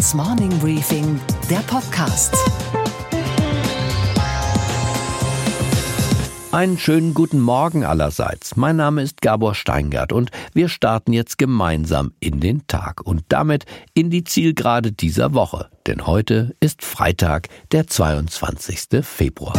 Handelsblatts Morning Briefing, der Podcast. Einen schönen guten Morgen allerseits. Mein Name ist Gabor Steingart und wir starten jetzt gemeinsam in den Tag und damit in die Zielgerade dieser Woche. Denn heute ist Freitag, der 22. Februar.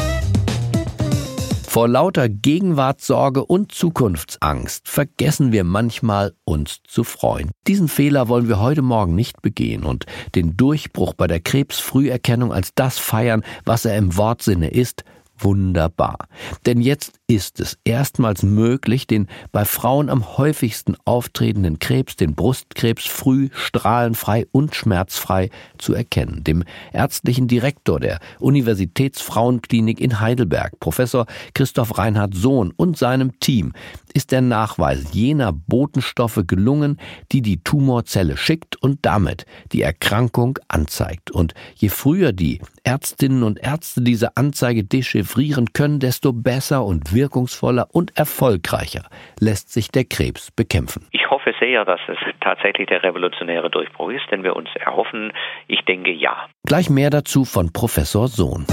Vor lauter Gegenwartssorge und Zukunftsangst vergessen wir manchmal, uns zu freuen. Diesen Fehler wollen wir heute Morgen nicht begehen und den Durchbruch bei der Krebsfrüherkennung als das feiern, was er im Wortsinne ist, wunderbar. Denn jetzt ist es erstmals möglich, den bei Frauen am häufigsten auftretenden Krebs, den Brustkrebs, früh, strahlenfrei und schmerzfrei zu erkennen. Dem ärztlichen Direktor der Universitätsfrauenklinik in Heidelberg, Professor Christoph Reinhard Sohn und seinem Team ist der Nachweis jener Botenstoffe gelungen, die die Tumorzelle schickt und damit die Erkrankung anzeigt. Und je früher die Ärztinnen und Ärzte diese Anzeige dechiffrieren können, desto besser und wirkungsvoller und erfolgreicher lässt sich der Krebs bekämpfen. Ich hoffe sehr, dass es tatsächlich der revolutionäre Durchbruch ist, den wir uns erhoffen. Ich denke ja. Gleich mehr dazu von Professor Sohn.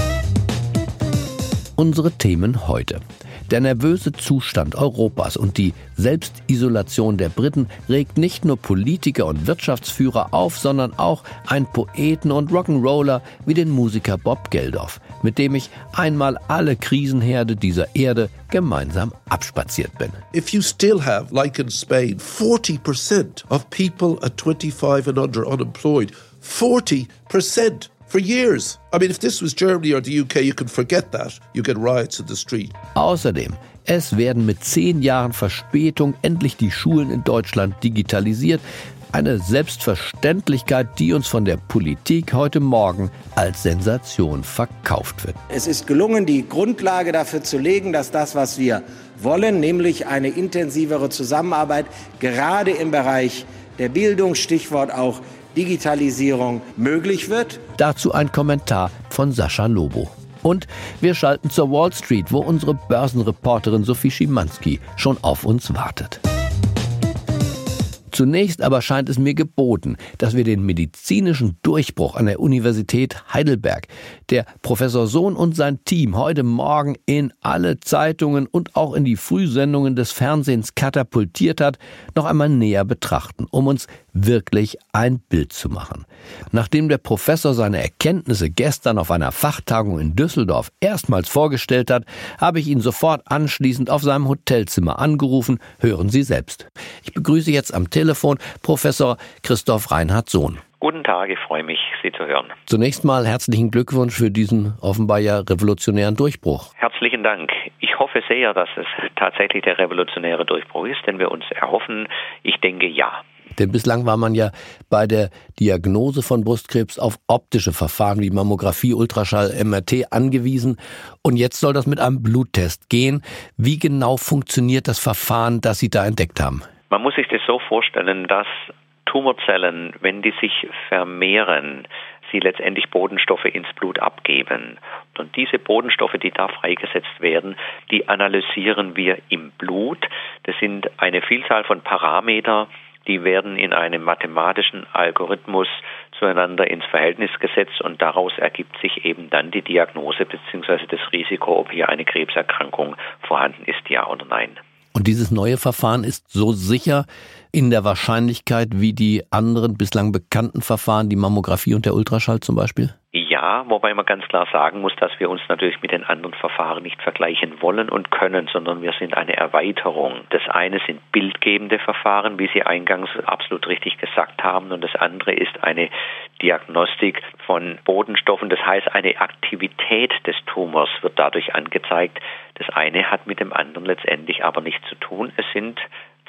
Unsere Themen heute. Der nervöse Zustand Europas und die Selbstisolation der Briten regt nicht nur Politiker und Wirtschaftsführer auf, sondern auch einen Poeten und Rock'n'Roller wie den Musiker Bob Geldof, mit dem ich einmal alle Krisenherde dieser Erde gemeinsam abspaziert bin. If you still have, like in Spain, 40% of people at 25 and under unemployed, 40% for years. I mean, if this was Germany or the UK, you can forget that. You get riots in the street. Außerdem, es werden mit zehn Jahren Verspätung endlich die Schulen in Deutschland digitalisiert. Eine Selbstverständlichkeit, die uns von der Politik heute Morgen als Sensation verkauft wird. Es ist gelungen, die Grundlage dafür zu legen, dass das, was wir wollen, nämlich eine intensivere Zusammenarbeit, gerade im Bereich der Bildung, Stichwort auch Digitalisierung möglich wird. Dazu ein Kommentar von Sascha Lobo. Und wir schalten zur Wall Street, wo unsere Börsenreporterin Sophie Schimanski schon auf uns wartet. Zunächst aber scheint es mir geboten, dass wir den medizinischen Durchbruch an der Universität Heidelberg, der Professor Sohn und sein Team heute Morgen in alle Zeitungen und auch in die Frühsendungen des Fernsehens katapultiert hat, noch einmal näher betrachten, um uns wirklich ein Bild zu machen. Nachdem der Professor seine Erkenntnisse gestern auf einer Fachtagung in Düsseldorf erstmals vorgestellt hat, habe ich ihn sofort anschließend auf seinem Hotelzimmer angerufen. Hören Sie selbst. Ich begrüße jetzt am Telefon Professor Christoph Reinhard Sohn. Guten Tag, ich freue mich, Sie zu hören. Zunächst mal herzlichen Glückwunsch für diesen offenbar ja revolutionären Durchbruch. Herzlichen Dank. Ich hoffe sehr, dass es tatsächlich der revolutionäre Durchbruch ist, den wir uns erhoffen. Ich denke ja. Denn bislang war man ja bei der Diagnose von Brustkrebs auf optische Verfahren wie Mammographie, Ultraschall, MRT angewiesen. Und jetzt soll das mit einem Bluttest gehen. Wie genau funktioniert das Verfahren, das Sie da entdeckt haben? Man muss sich das so vorstellen, dass Tumorzellen, wenn die sich vermehren, sie letztendlich Bodenstoffe ins Blut abgeben. Und diese Bodenstoffe, die da freigesetzt werden, die analysieren wir im Blut. Das sind eine Vielzahl von Parameter, die werden in einem mathematischen Algorithmus zueinander ins Verhältnis gesetzt und daraus ergibt sich eben dann die Diagnose bzw. das Risiko, ob hier eine Krebserkrankung vorhanden ist, ja oder nein. Und dieses neue Verfahren ist so sicher in der Wahrscheinlichkeit wie die anderen bislang bekannten Verfahren, die Mammographie und der Ultraschall zum Beispiel? Ja, wobei man ganz klar sagen muss, dass wir uns natürlich mit den anderen Verfahren nicht vergleichen wollen und können, sondern wir sind eine Erweiterung. Das eine sind bildgebende Verfahren, wie Sie eingangs absolut richtig gesagt haben, und das andere ist eine Diagnostik von Bodenstoffen. Das heißt, eine Aktivität des Tumors wird dadurch angezeigt. Das eine hat mit dem anderen letztendlich aber nichts zu tun. Es sind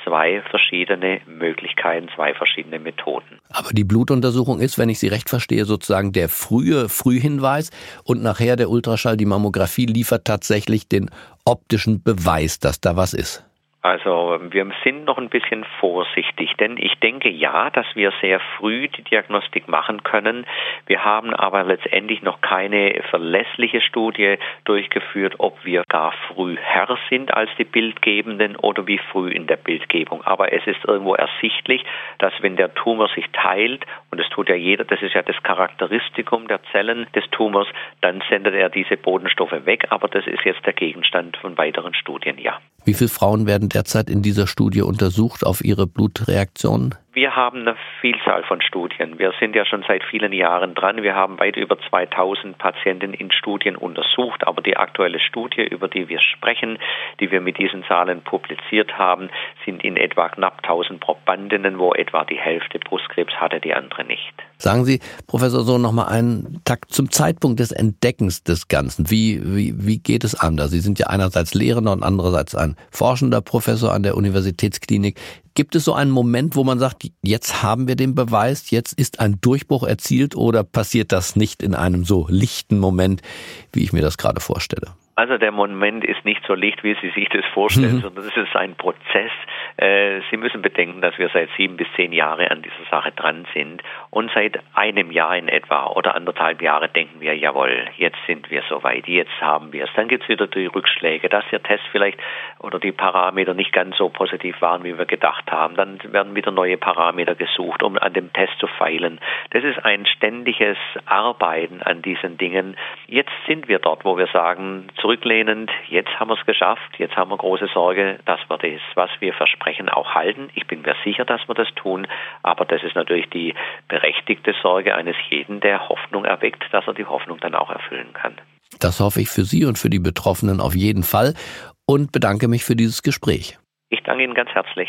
zwei verschiedene Möglichkeiten, zwei verschiedene Methoden. Aber die Blutuntersuchung ist, wenn ich Sie recht verstehe, sozusagen der frühe Frühhinweis und nachher der Ultraschall, die Mammographie liefert tatsächlich den optischen Beweis, dass da was ist. Also wir sind noch ein bisschen vorsichtig, denn ich denke ja, dass wir sehr früh die Diagnostik machen können. Wir haben aber letztendlich noch keine verlässliche Studie durchgeführt, ob wir gar früh Herr sind als die Bildgebenden oder wie früh in der Bildgebung. Aber es ist irgendwo ersichtlich, dass wenn der Tumor sich teilt, und das tut ja jeder, das ist ja das Charakteristikum der Zellen des Tumors, dann sendet er diese Bodenstoffe weg. Aber das ist jetzt der Gegenstand von weiteren Studien, ja. Wie viele Frauen werden derzeit in dieser Studie untersucht auf ihre Blutreaktionen? Wir haben eine Vielzahl von Studien. Wir sind ja schon seit vielen Jahren dran. Wir haben weit über 2000 Patienten in Studien untersucht. Aber die aktuelle Studie, über die wir sprechen, die wir mit diesen Zahlen publiziert haben, sind in etwa knapp 1000 Probandinnen, wo etwa die Hälfte Brustkrebs hatte, die andere nicht. Sagen Sie, Professor Sohn, noch mal einen Takt zum Zeitpunkt des Entdeckens des Ganzen. Wie, wie, wie geht es anders? Sie sind ja einerseits Lehrender und andererseits ein forschender Professor an der Universitätsklinik. Gibt es so einen Moment, wo man sagt, jetzt haben wir den Beweis, jetzt ist ein Durchbruch erzielt oder passiert das nicht in einem so lichten Moment, wie ich mir das gerade vorstelle? Also der Moment ist nicht so licht, wie Sie sich das vorstellen, mhm. sondern es ist ein Prozess. Äh, Sie müssen bedenken, dass wir seit sieben bis zehn Jahre an dieser Sache dran sind und seit einem Jahr in etwa oder anderthalb Jahre denken wir, jawohl, jetzt sind wir soweit, jetzt haben wir es. Dann gibt es wieder die Rückschläge, dass der Test vielleicht oder die Parameter nicht ganz so positiv waren, wie wir gedacht haben. Dann werden wieder neue Parameter gesucht, um an dem Test zu feilen. Das ist ein ständiges Arbeiten an diesen Dingen. Jetzt sind wir dort, wo wir sagen, zurück zurücklehnend, jetzt haben wir es geschafft, jetzt haben wir große Sorge, dass wir das, was wir versprechen, auch halten. Ich bin mir sicher, dass wir das tun, aber das ist natürlich die berechtigte Sorge eines jeden, der Hoffnung erweckt, dass er die Hoffnung dann auch erfüllen kann. Das hoffe ich für Sie und für die Betroffenen auf jeden Fall und bedanke mich für dieses Gespräch. Ich danke Ihnen ganz herzlich.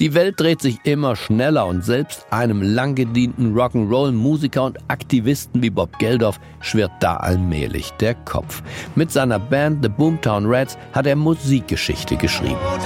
Die Welt dreht sich immer schneller und selbst einem lang gedienten Rock'n'Roll-Musiker und Aktivisten wie Bob Geldof schwirrt da allmählich der Kopf. Mit seiner Band The Boomtown Rats hat er Musikgeschichte geschrieben. Und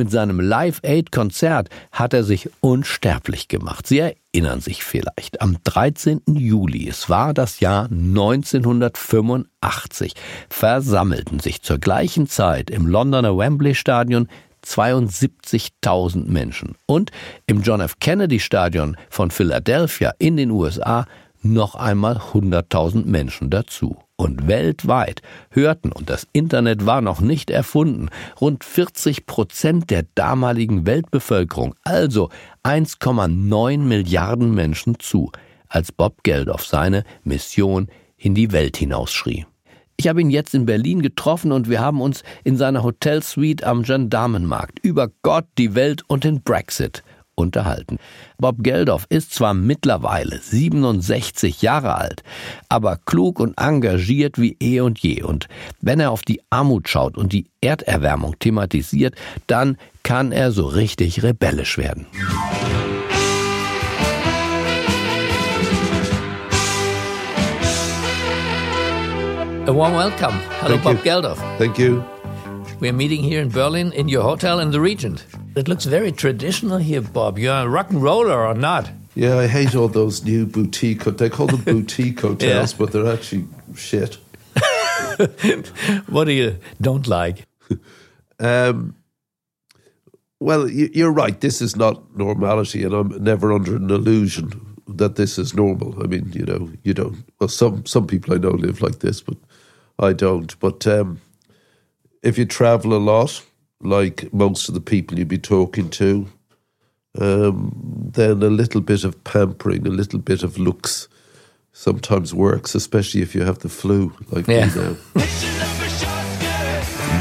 mit seinem Live-Aid-Konzert hat er sich unsterblich gemacht. Sie erinnern sich vielleicht. Am 13. Juli, es war das Jahr 1985, versammelten sich zur gleichen Zeit im Londoner Wembley Stadion 72.000 Menschen und im John F. Kennedy Stadion von Philadelphia in den USA noch einmal 100.000 Menschen dazu. Und weltweit hörten, und das Internet war noch nicht erfunden, rund 40 Prozent der damaligen Weltbevölkerung, also 1,9 Milliarden Menschen zu, als Bob Geldof seine Mission in die Welt hinausschrie. Ich habe ihn jetzt in Berlin getroffen und wir haben uns in seiner Hotelsuite am Gendarmenmarkt über Gott, die Welt und den Brexit unterhalten. Bob Geldof ist zwar mittlerweile 67 Jahre alt, aber klug und engagiert wie eh und je. Und wenn er auf die Armut schaut und die Erderwärmung thematisiert, dann kann er so richtig rebellisch werden. A warm welcome. Hello, Thank Bob you. Geldof. Thank you. We're meeting here in Berlin in your hotel in the Regent. It looks very traditional here, Bob. You're a rock and roller or not? Yeah, I hate all those new boutique. They call them boutique hotels, Yeah. but they're actually shit. what do you don't like? Um, well, you- you're right. This is not normality, and I'm never under an illusion that this is normal. I mean, you know, you don't. Well, some some people I know live like this, but I don't. But um, if you travel a lot, like most of the people you'd be talking to, um, then a little bit of pampering, a little bit of looks, sometimes works, especially if you have the flu, like Yeah. me now.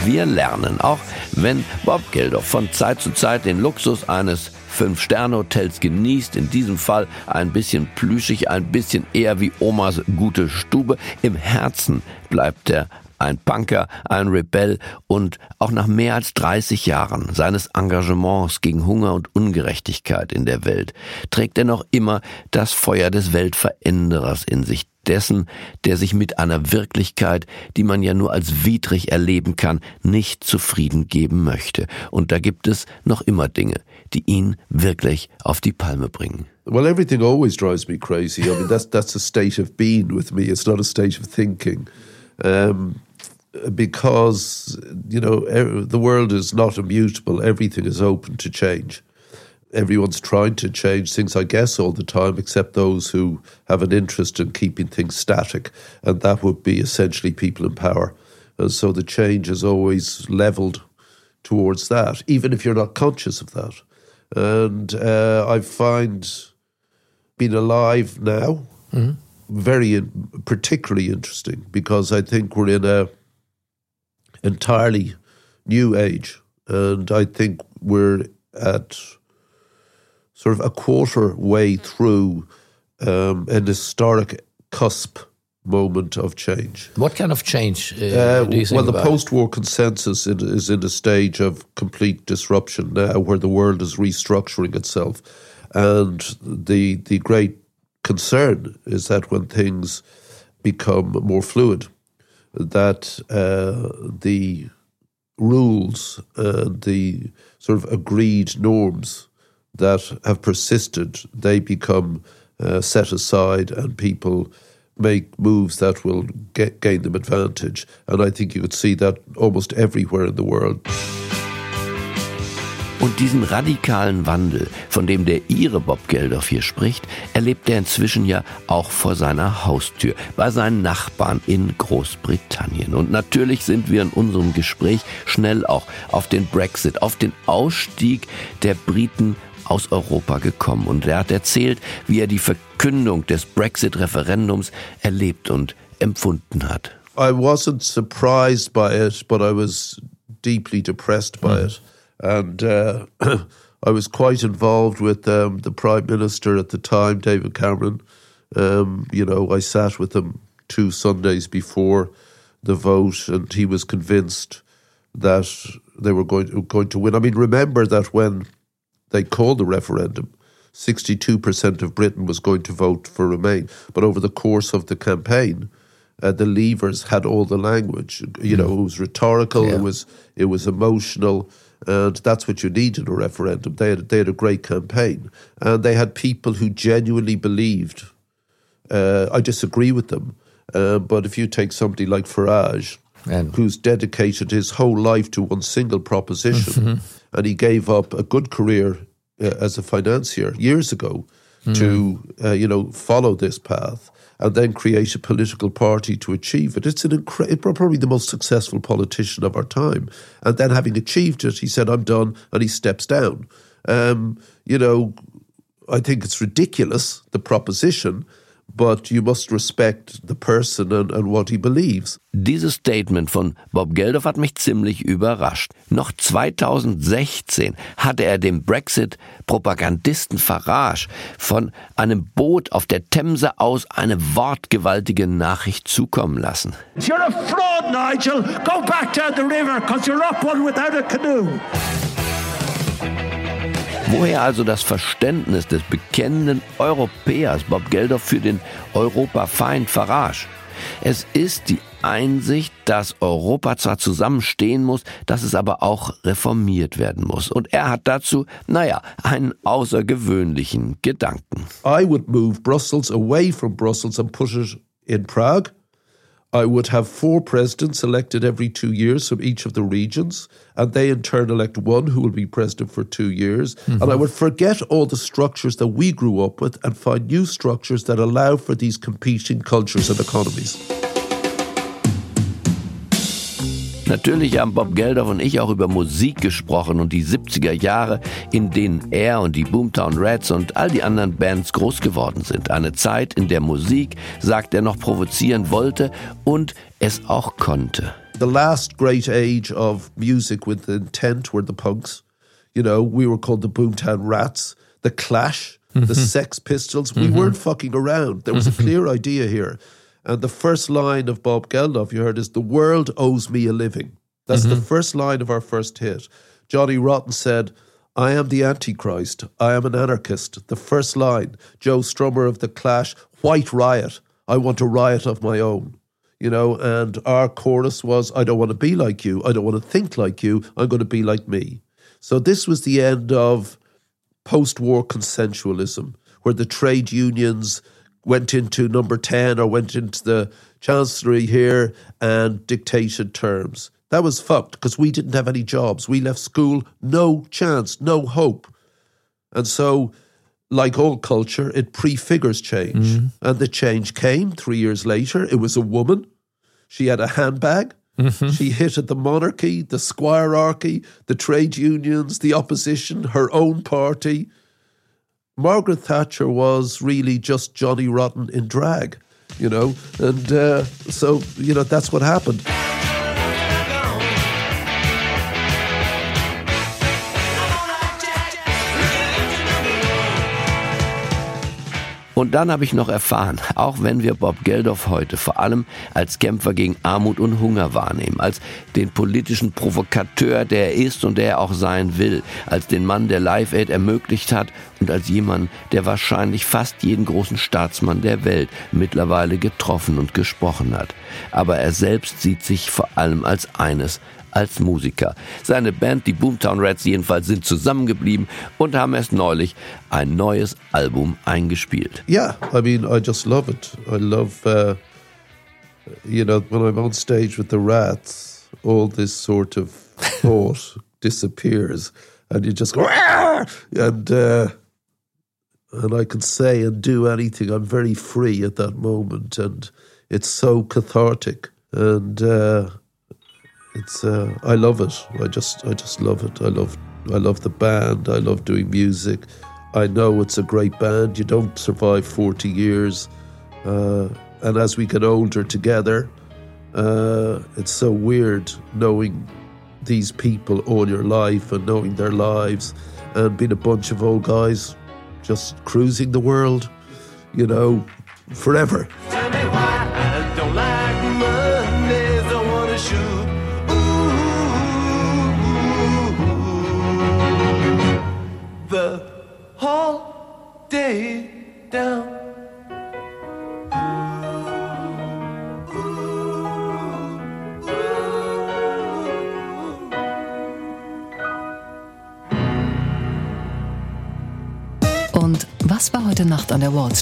Wir lernen, auch wenn Bob Geldof von Zeit zu Zeit den Luxus eines Fünf-Sterne-Hotels genießt, in diesem Fall ein bisschen plüschig, ein bisschen eher wie Omas gute Stube, im Herzen bleibt er ein Punker, ein Rebell und auch nach mehr als 30 Jahren seines Engagements gegen Hunger und Ungerechtigkeit in der Welt trägt er noch immer das Feuer des Weltveränderers in sich, dessen, der sich mit einer Wirklichkeit, die man ja nur als widrig erleben kann, nicht zufrieden geben möchte. Und da gibt es noch immer Dinge, die ihn wirklich auf die Palme bringen. Well, everything always drives me crazy. I mean, that's that's a state of being with me. It's not a state of thinking. Um, because you know the world is not immutable everything is open to change everyone's trying to change things, I guess, all the time, except those who have an interest in keeping things static, and that would be essentially people in power. And so the change is always leveled towards that, even if you're not conscious of that. And uh, I find being alive now mm-hmm. very, in, particularly interesting because I think we're in a entirely new age, and I think we're at sort of a quarter way through um, an historic cusp moment of change. What kind of change? Uh, uh, well, the post-war consensus is in a stage of complete disruption now, where the world is restructuring itself, and the the great concern is that when things become more fluid, that uh, the rules, and the sort of agreed norms that have persisted, they become uh, set aside and people make moves that will get, gain them advantage. And I think you could see that almost everywhere in the world. Und diesen radikalen Wandel, von dem der Ihre Bob Geldof hier spricht, erlebt er inzwischen ja auch vor seiner Haustür, bei seinen Nachbarn in Großbritannien. Und natürlich sind wir in unserem Gespräch schnell auch auf den Brexit, auf den Ausstieg der Briten aus Europa gekommen und er hat erzählt, wie er die Verkündung des Brexit-Referendums erlebt und empfunden hat. I wasn't surprised by it, but I was deeply depressed by mm. it. And uh, I was quite involved with um, the Prime Minister at the time, David Cameron. Um, you know, I sat with him two Sundays before the vote, and he was convinced that they were going, going to win. I mean, remember that when they called the referendum, 62% of Britain was going to vote for Remain. But over the course of the campaign, uh, the Leavers had all the language. You know, it was rhetorical, yeah. it was it was emotional, and that's what you need in a referendum. They had they had a great campaign, and they had people who genuinely believed. Uh, I disagree with them, uh, but if you take somebody like Farage, and who's dedicated his whole life to one single proposition, mm-hmm. and he gave up a good career uh, as a financier years ago mm. to uh, you know follow this path and then create a political party to achieve it. It's an incre- probably the most successful politician of our time. And then having achieved it, he said, "I'm done," and he steps down. Um, you know, I think it's ridiculous the proposition but you must respect the person and, and what he believes. Dieses Statement von Bob Geldof hat mich ziemlich überrascht. Noch 2016 hatte er dem Brexit-Propagandisten Farage von einem Boot auf der Themse aus eine wortgewaltige Nachricht zukommen lassen. You're a fraud, Nigel. Go back down the river, cause you're up one without a canoe. Woher also das Verständnis des bekennenden Europäers Bob Geldof für den Europafeind Farage? Es ist die Einsicht, dass Europa zwar zusammenstehen muss, dass es aber auch reformiert werden muss. Und er hat dazu, naja, einen außergewöhnlichen Gedanken. I would move Brussels away from Brussels and put it in Prague. I would have four presidents elected every two years from each of the regions, and they in turn elect one who will be president for two years. Mm-hmm. And I would forget all the structures that we grew up with and find new structures that allow for these competing cultures and economies. Natürlich haben Bob Geldof und ich auch über Musik gesprochen und die 70er Jahre, in denen er und die Boomtown Rats und all die anderen Bands groß geworden sind. Eine Zeit, in der Musik, sagt er, noch provozieren wollte und es auch konnte. The last great age of music with intent were the punks. You know, we were called the Boomtown Rats, the Clash, the mm-hmm. Sex Pistols. We mm-hmm. weren't fucking around. There was a clear idea here. And the first line of Bob Geldof you heard is, The world owes me a living. That's mm-hmm. the first line of our first hit. Johnny Rotten said, I am the Antichrist. I am an anarchist. The first line. Joe Strummer of The Clash, White Riot. I want a riot of my own. You know, and our chorus was, I don't want to be like you. I don't want to think like you. I'm going to be like me. So this was the end of post war consensualism, where the trade unions went into number 10 or went into the chancellery here and dictated terms. That was fucked because we didn't have any jobs. We left school, no chance, no hope. And so, like all culture, it prefigures change. Mm-hmm. And the change came three years later. It was a woman. She had a handbag. Mm-hmm. She hit at the monarchy, the squirearchy, the trade unions, the opposition, her own party. Margaret Thatcher was really just Johnny Rotten in drag, you know, and uh, so, you know, that's what happened. Und dann habe ich noch erfahren, auch wenn wir Bob Geldof heute vor allem als Kämpfer gegen Armut und Hunger wahrnehmen, als den politischen Provokateur, der er ist und der er auch sein will, als den Mann, der Live Aid ermöglicht hat und als jemand, der wahrscheinlich fast jeden großen Staatsmann der Welt mittlerweile getroffen und gesprochen hat. Aber er selbst sieht sich vor allem als eines, als Musiker. Seine Band, die Boomtown Rats jedenfalls, sind zusammengeblieben und haben erst neulich ein neues Album eingespielt. Yeah, I mean, I just love it. I love, uh, you know, when I'm on stage with the Rats, all this sort of thought disappears, and you just go, Aah! and uh, and I can say and do anything. I'm very free at that moment, and it's so cathartic. And uh, it's uh, I love it. I just I just love it. I love I love the band. I love doing music. I know it's a great band. You don't survive forty years, uh, and as we get older together, uh, it's so weird knowing these people all your life and knowing their lives and being a bunch of old guys just cruising the world, you know, forever.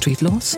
Street los?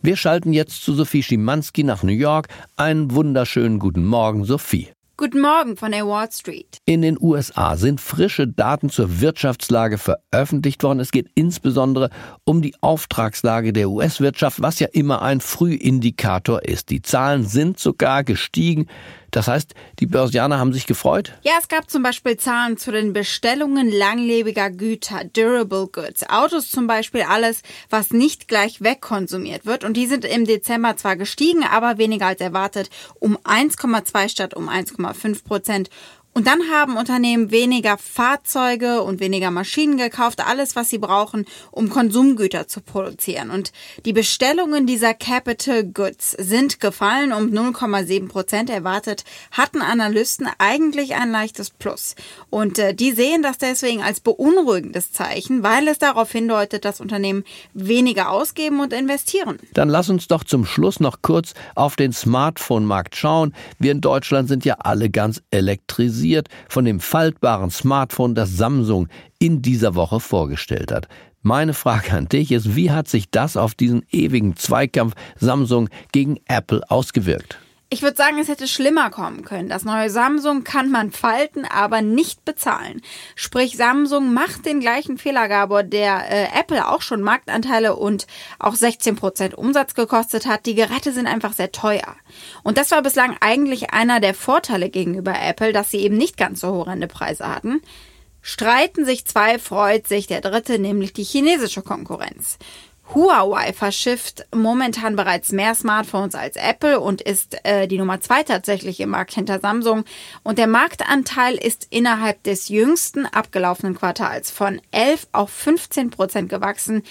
Wir schalten jetzt zu Sophie Schimanski nach New York. Einen wunderschönen guten Morgen, Sophie. Guten Morgen von der Wall Street. In den USA sind frische Daten zur Wirtschaftslage veröffentlicht worden. Es geht insbesondere um die Auftragslage der US-Wirtschaft, was ja immer ein Frühindikator ist. Die Zahlen sind sogar gestiegen. Das heißt, die Börsianer haben sich gefreut? Ja, es gab zum Beispiel Zahlen zu den Bestellungen langlebiger Güter, Durable Goods, Autos zum Beispiel, alles, was nicht gleich wegkonsumiert wird. Und die sind im Dezember zwar gestiegen, aber weniger als erwartet, um 1,2 statt um 1,5 Prozent. Und dann haben Unternehmen weniger Fahrzeuge und weniger Maschinen gekauft, alles, was sie brauchen, um Konsumgüter zu produzieren. Und die Bestellungen dieser Capital Goods sind gefallen um 0,7 Prozent. Erwartet hatten Analysten eigentlich ein leichtes Plus. Und äh, die sehen das deswegen als beunruhigendes Zeichen, weil es darauf hindeutet, dass Unternehmen weniger ausgeben und investieren. Dann lass uns doch zum Schluss noch kurz auf den Smartphone-Markt schauen. Wir in Deutschland sind ja alle ganz elektrisiert inspiriert von dem faltbaren Smartphone, das Samsung in dieser Woche vorgestellt hat. Meine Frage an dich ist, wie hat sich das auf diesen ewigen Zweikampf Samsung gegen Apple ausgewirkt? Ich würde sagen, es hätte schlimmer kommen können. Das neue Samsung kann man falten, aber nicht bezahlen. Sprich, Samsung macht den gleichen Fehler, Gabor, der äh, Apple auch schon Marktanteile und auch 16% Umsatz gekostet hat. Die Geräte sind einfach sehr teuer. Und das war bislang eigentlich einer der Vorteile gegenüber Apple, dass sie eben nicht ganz so horrende Preise hatten. Streiten sich zwei, freut sich der dritte, nämlich die chinesische Konkurrenz. Huawei verschifft momentan bereits mehr Smartphones als Apple und ist äh, die Nummer zwei tatsächlich im Markt hinter Samsung. Und der Marktanteil ist innerhalb des jüngsten abgelaufenen Quartals von 11 auf 15 Prozent gewachsen.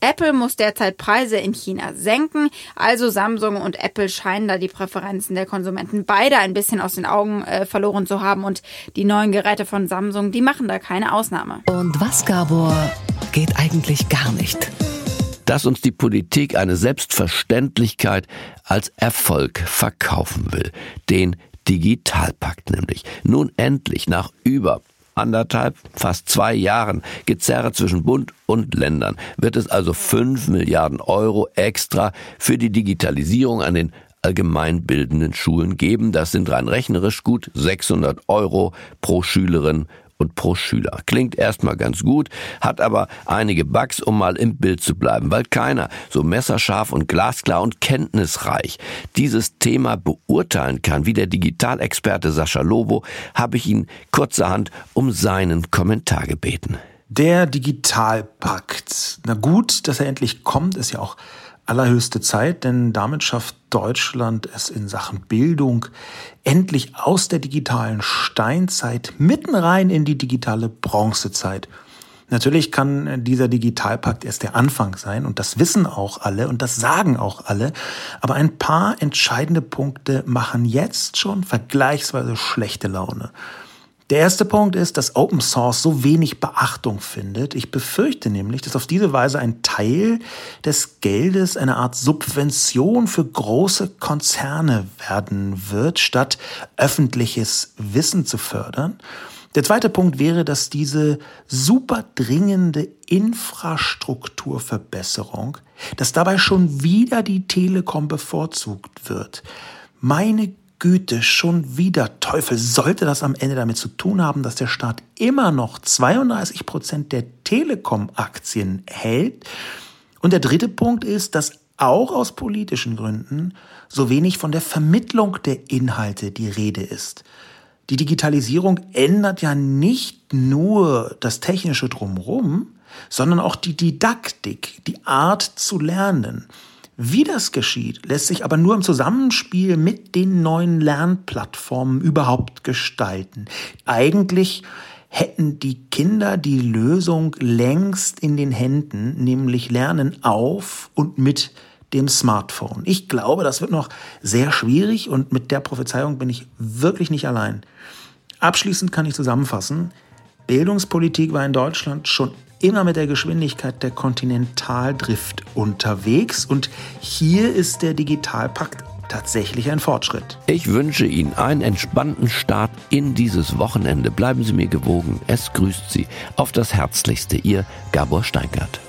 Apple muss derzeit Preise in China senken, also Samsung und Apple scheinen da die Präferenzen der Konsumenten beide ein bisschen aus den Augen äh, verloren zu haben und die neuen Geräte von Samsung, die machen da keine Ausnahme. Und was, Gabor, geht eigentlich gar nicht? Dass uns die Politik eine Selbstverständlichkeit als Erfolg verkaufen will. Den Digitalpakt nämlich. Nun endlich nach über anderthalb, fast zwei Jahren Gezerre zwischen Bund und Ländern wird es also fünf Milliarden Euro extra für die Digitalisierung an den allgemeinbildenden Schulen geben. Das sind rein rechnerisch gut 600 Euro pro Schülerin und pro Schüler. Klingt erstmal ganz gut, hat aber einige Bugs, um mal im Bild zu bleiben, weil keiner so messerscharf und glasklar und kenntnisreich dieses Thema beurteilen kann wie der Digitalexperte Sascha Lobo, habe ich ihn kurzerhand um seinen Kommentar gebeten. Der Digitalpakt. Na gut, dass er endlich kommt, ist ja auch allerhöchste Zeit, denn damit schafft Deutschland es in Sachen Bildung endlich aus der digitalen Steinzeit mitten rein in die digitale Bronzezeit. Natürlich kann dieser Digitalpakt erst der Anfang sein und das wissen auch alle und das sagen auch alle, aber ein paar entscheidende Punkte machen jetzt schon vergleichsweise schlechte Laune. Der erste Punkt ist, dass Open Source so wenig Beachtung findet. Ich befürchte nämlich, dass auf diese Weise ein Teil des Geldes eine Art Subvention für große Konzerne werden wird, statt öffentliches Wissen zu fördern. Der zweite Punkt wäre, dass diese super dringende Infrastrukturverbesserung, dass dabei schon wieder die Telekom bevorzugt wird. Meine Güte, schon wieder. Teufel, sollte das am Ende damit zu tun haben, dass der Staat immer noch 32 Prozent der Telekom-Aktien hält? Und der dritte Punkt ist, dass auch aus politischen Gründen so wenig von der Vermittlung der Inhalte die Rede ist. Die Digitalisierung ändert ja nicht nur das technische drumherum, sondern auch die Didaktik, die Art zu lernen. Wie das geschieht, lässt sich aber nur im Zusammenspiel mit den neuen Lernplattformen überhaupt gestalten. Eigentlich hätten die Kinder die Lösung längst in den Händen, nämlich Lernen auf und mit dem Smartphone. Ich glaube, das wird noch sehr schwierig und mit der Prophezeiung bin ich wirklich nicht allein. Abschließend kann ich zusammenfassen, Bildungspolitik war in Deutschland schon immer mit der Geschwindigkeit der Kontinentaldrift unterwegs und hier ist der Digitalpakt tatsächlich ein Fortschritt. Ich wünsche Ihnen einen entspannten Start in dieses Wochenende. Bleiben Sie mir gewogen. Es grüßt Sie auf das Herzlichste, Ihr Gabor Steingart.